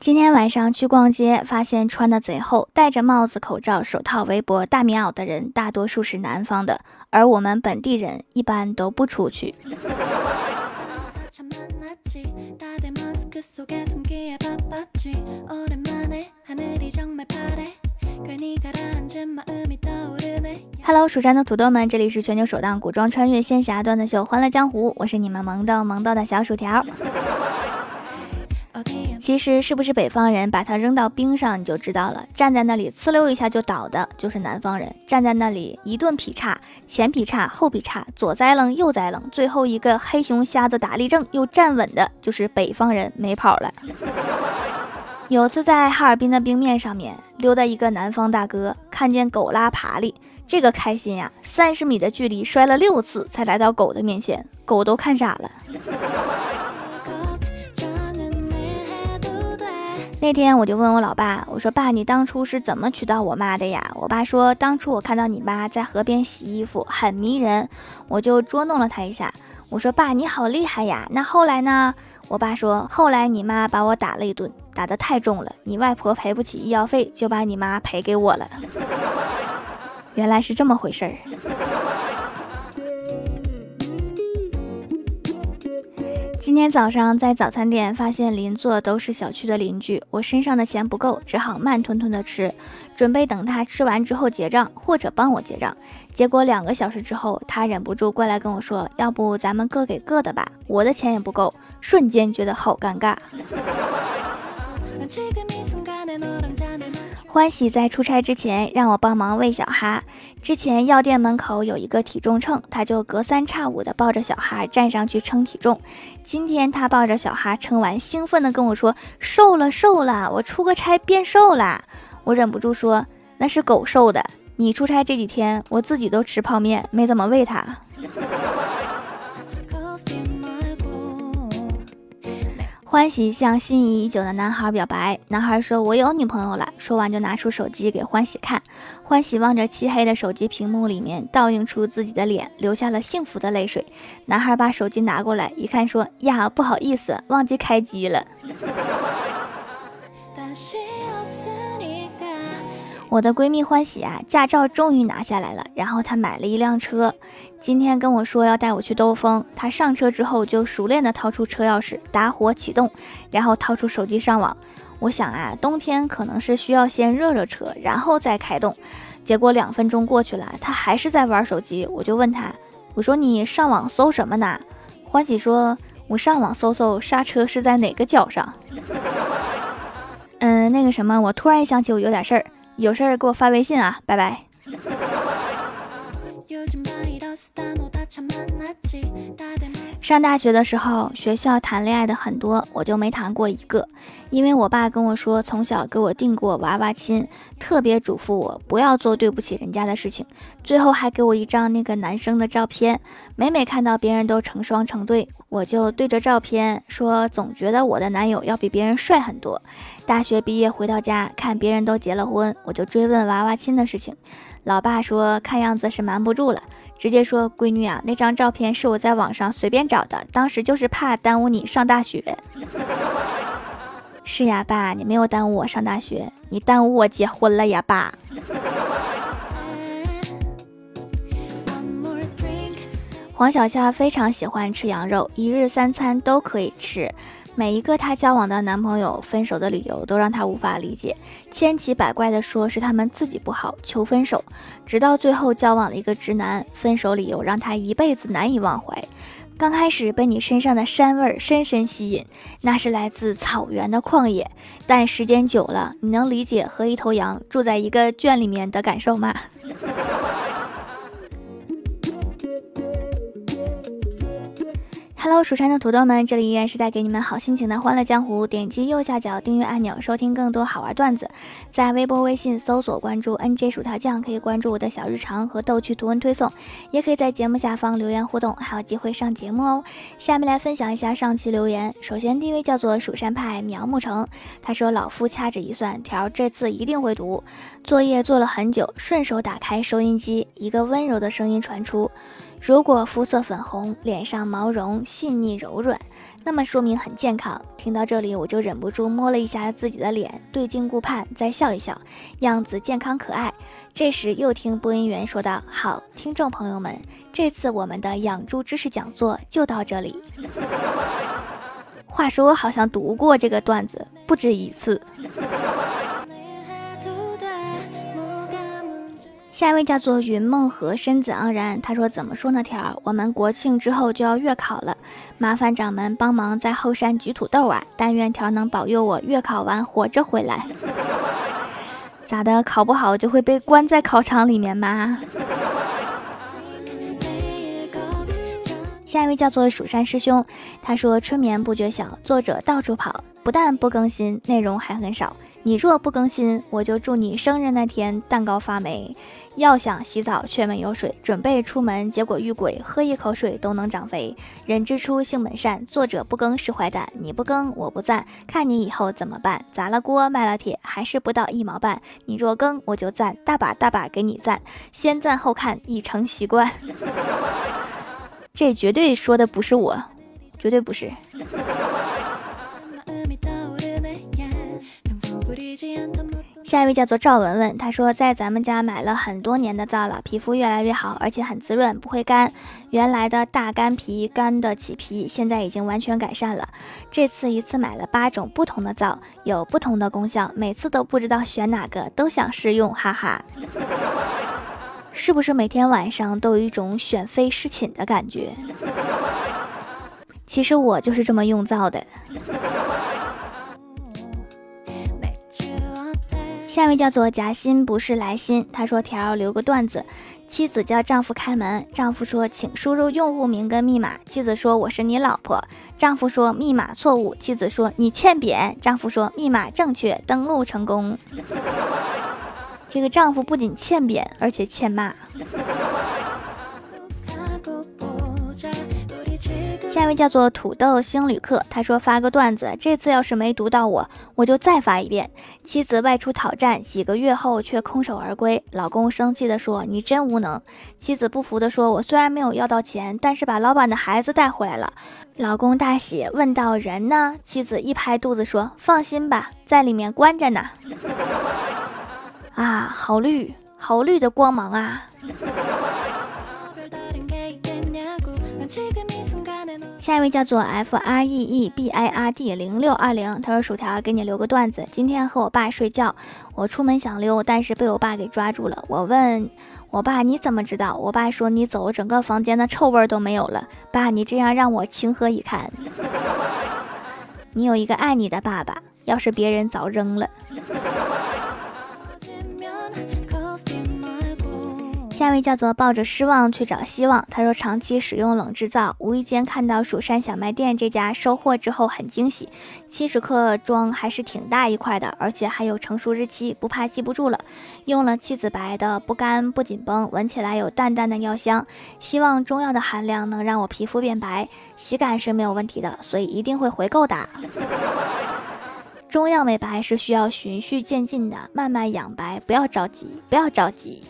今天晚上去逛街，发现穿的贼厚、戴着帽子、口罩、手套、围脖、大棉袄的人，大多数是南方的，而我们本地人一般都不出去。Hello，蜀山的土豆们，这里是全球首档古装穿越仙侠段子秀《欢乐江湖》，我是你们萌豆萌到的小薯条。其实是不是北方人，把它扔到冰上你就知道了。站在那里呲溜一下就倒的，就是南方人；站在那里一顿劈叉，前劈叉后劈叉，左栽楞右栽楞，最后一个黑熊瞎子打立正又站稳的，就是北方人，没跑了。有次在哈尔滨的冰面上面溜达一个南方大哥，看见狗拉爬犁，这个开心呀！三十米的距离摔了六次才来到狗的面前，狗都看傻了。那天我就问我老爸，我说爸，你当初是怎么娶到我妈的呀？我爸说，当初我看到你妈在河边洗衣服，很迷人，我就捉弄了她一下。我说爸，你好厉害呀！那后来呢？我爸说，后来你妈把我打了一顿，打得太重了，你外婆赔不起医药费，就把你妈赔给我了。原来是这么回事儿。今天早上在早餐店发现邻座都是小区的邻居，我身上的钱不够，只好慢吞吞的吃，准备等他吃完之后结账或者帮我结账。结果两个小时之后，他忍不住过来跟我说：“要不咱们各给各的吧，我的钱也不够。”瞬间觉得好尴尬。欢喜在出差之前让我帮忙喂小哈。之前药店门口有一个体重秤，他就隔三差五的抱着小哈站上去称体重。今天他抱着小哈称完，兴奋的跟我说：“瘦了，瘦了，我出个差变瘦了。”我忍不住说：“那是狗瘦的，你出差这几天，我自己都吃泡面，没怎么喂它。”欢喜向心仪已久的男孩表白，男孩说：“我有女朋友了。”说完就拿出手机给欢喜看。欢喜望着漆黑的手机屏幕里面倒映出自己的脸，流下了幸福的泪水。男孩把手机拿过来一看，说：“呀，不好意思，忘记开机了。”我的闺蜜欢喜啊，驾照终于拿下来了，然后她买了一辆车，今天跟我说要带我去兜风。她上车之后就熟练的掏出车钥匙，打火启动，然后掏出手机上网。我想啊，冬天可能是需要先热热车，然后再开动。结果两分钟过去了，她还是在玩手机。我就问她，我说你上网搜什么呢？欢喜说，我上网搜搜刹车是在哪个脚上。嗯，那个什么，我突然想起我有点事儿。有事儿给我发微信啊，拜拜。上大学的时候，学校谈恋爱的很多，我就没谈过一个。因为我爸跟我说，从小给我定过娃娃亲，特别嘱咐我不要做对不起人家的事情。最后还给我一张那个男生的照片，每每看到别人都成双成对。我就对着照片说，总觉得我的男友要比别人帅很多。大学毕业回到家，看别人都结了婚，我就追问娃娃亲的事情。老爸说，看样子是瞒不住了，直接说：“闺女啊，那张照片是我在网上随便找的，当时就是怕耽误你上大学。”是呀，爸，你没有耽误我上大学，你耽误我结婚了呀，爸。黄小夏非常喜欢吃羊肉，一日三餐都可以吃。每一个她交往的男朋友分手的理由都让她无法理解，千奇百怪的说是他们自己不好求分手，直到最后交往了一个直男，分手理由让她一辈子难以忘怀。刚开始被你身上的膻味深深吸引，那是来自草原的旷野，但时间久了，你能理解和一头羊住在一个圈里面的感受吗 ？Hello，蜀山的土豆们，这里依然是带给你们好心情的欢乐江湖。点击右下角订阅按钮，收听更多好玩段子。在微博、微信搜索关注 NJ 薯条酱，可以关注我的小日常和逗趣图文推送，也可以在节目下方留言互动，还有机会上节目哦。下面来分享一下上期留言。首先，第一位叫做蜀山派苗木成，他说：“老夫掐指一算，条这次一定会读。作业做了很久，顺手打开收音机，一个温柔的声音传出。”如果肤色粉红，脸上毛绒细腻柔软，那么说明很健康。听到这里，我就忍不住摸了一下自己的脸，对镜顾盼，再笑一笑，样子健康可爱。这时又听播音员说道：“好，听众朋友们，这次我们的养猪知识讲座就到这里。”话说我好像读过这个段子不止一次。下一位叫做云梦和身子盎然，他说：“怎么说呢？条，我们国庆之后就要月考了，麻烦掌门帮忙在后山举土豆啊！但愿条能保佑我月考完活着回来。咋的？考不好就会被关在考场里面吗？”下一位叫做蜀山师兄，他说：“春眠不觉晓，作者到处跑。”不但不更新，内容还很少。你若不更新，我就祝你生日那天蛋糕发霉。要想洗澡却没有水，准备出门结果遇鬼，喝一口水都能长肥。人之初性本善，作者不更是坏蛋。你不更我不赞，看你以后怎么办？砸了锅卖了铁，还是不到一毛半。你若更我就赞，大把大把给你赞。先赞后看已成习惯。这绝对说的不是我，绝对不是。下一位叫做赵文文，他说在咱们家买了很多年的皂了，皮肤越来越好，而且很滋润，不会干。原来的大干皮干的起皮，现在已经完全改善了。这次一次买了八种不同的皂，有不同的功效，每次都不知道选哪个，都想试用，哈哈。是不是每天晚上都有一种选妃侍寝的感觉？其实我就是这么用皂的。下一位叫做夹心不是来心，他说条留个段子：妻子叫丈夫开门，丈夫说请输入用户名跟密码，妻子说我是你老婆，丈夫说密码错误，妻子说你欠扁，丈夫说密码正确，登录成功。这个丈夫不仅欠扁，而且欠骂。下一位叫做土豆星旅客，他说发个段子，这次要是没读到我，我就再发一遍。妻子外出讨债，几个月后却空手而归，老公生气的说：“你真无能。”妻子不服的说：“我虽然没有要到钱，但是把老板的孩子带回来了。”老公大喜，问道：“人呢？”妻子一拍肚子说：“放心吧，在里面关着呢。”啊，好绿，好绿的光芒啊！下一位叫做 F R E E B I R D 零六二零，他说：“薯条给你留个段子。今天和我爸睡觉，我出门想溜，但是被我爸给抓住了。我问我爸你怎么知道？我爸说你走，整个房间的臭味都没有了。爸，你这样让我情何以堪？你有一个爱你的爸爸，要是别人早扔了。”下一位叫做抱着失望去找希望。他说，长期使用冷制皂，无意间看到蜀山小卖店这家收货之后很惊喜，七十克装还是挺大一块的，而且还有成熟日期，不怕记不住了。用了七子白的，不干不紧绷，闻起来有淡淡的药香。希望中药的含量能让我皮肤变白，洗感是没有问题的，所以一定会回购的。中药美白是需要循序渐进的，慢慢养白，不要着急，不要着急。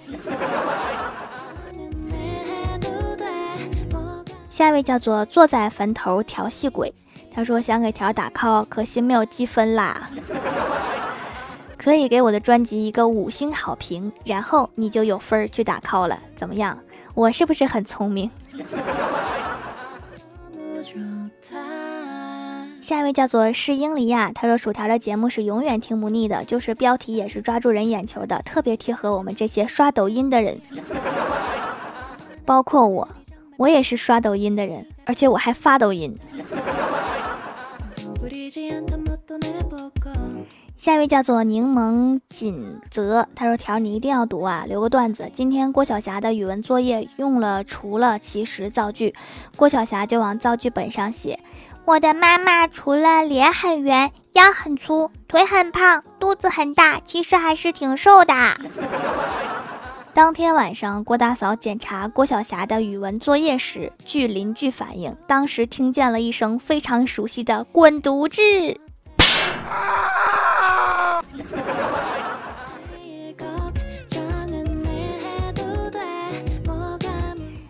下一位叫做坐在坟头调戏鬼，他说想给条打 call，可惜没有积分啦。可以给我的专辑一个五星好评，然后你就有分去打 call 了，怎么样？我是不是很聪明？下一位叫做是英里亚，他说薯条的节目是永远听不腻的，就是标题也是抓住人眼球的，特别贴合我们这些刷抖音的人，包括我。我也是刷抖音的人，而且我还发抖音。下一位叫做柠檬锦泽，他说：“条你一定要读啊，留个段子。今天郭晓霞的语文作业用了除了其实造句，郭晓霞就往造句本上写：我的妈妈除了脸很圆、腰很粗、腿很胖、肚子很大，其实还是挺瘦的。”当天晚上，郭大嫂检查郭晓霞的语文作业时，据邻居反映，当时听见了一声非常熟悉的“滚犊子”。